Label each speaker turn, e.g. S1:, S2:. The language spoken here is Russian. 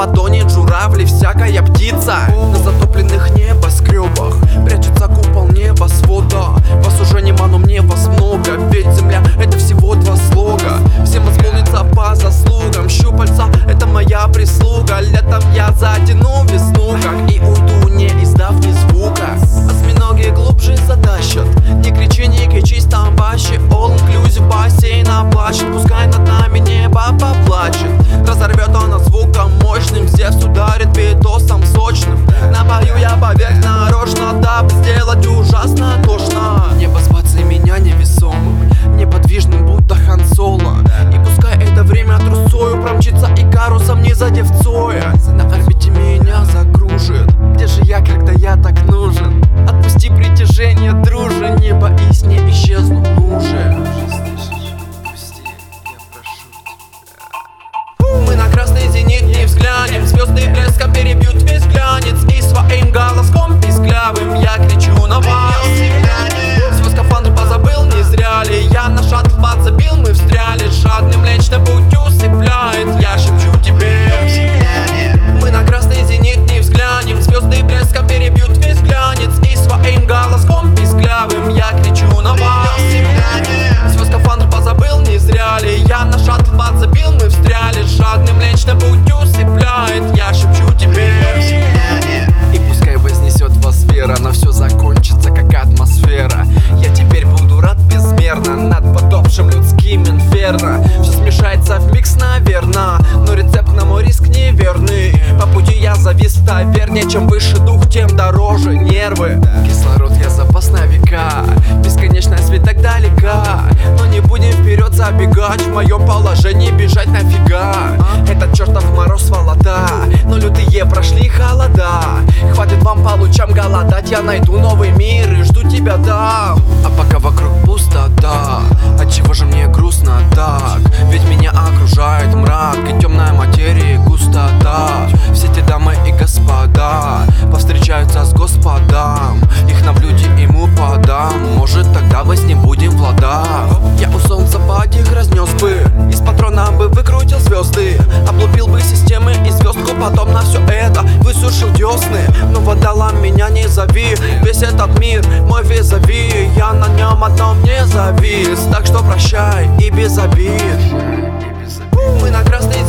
S1: потонет журавли всякая птица. Взгляды блеском перебьют весь глянец И своим голоском писклявым я кричу на вас. наверно Но рецепт на мой риск неверный. По пути я завис в таверне Чем выше дух, тем дороже нервы. Кислород я запас на века Бесконечность ведь так далека Но не будем вперед забегать В моем положении бежать нафига. Этот любви Весь этот мир мой визави. Я на нем одном не завис. Так что прощай и без обид. Мы на красный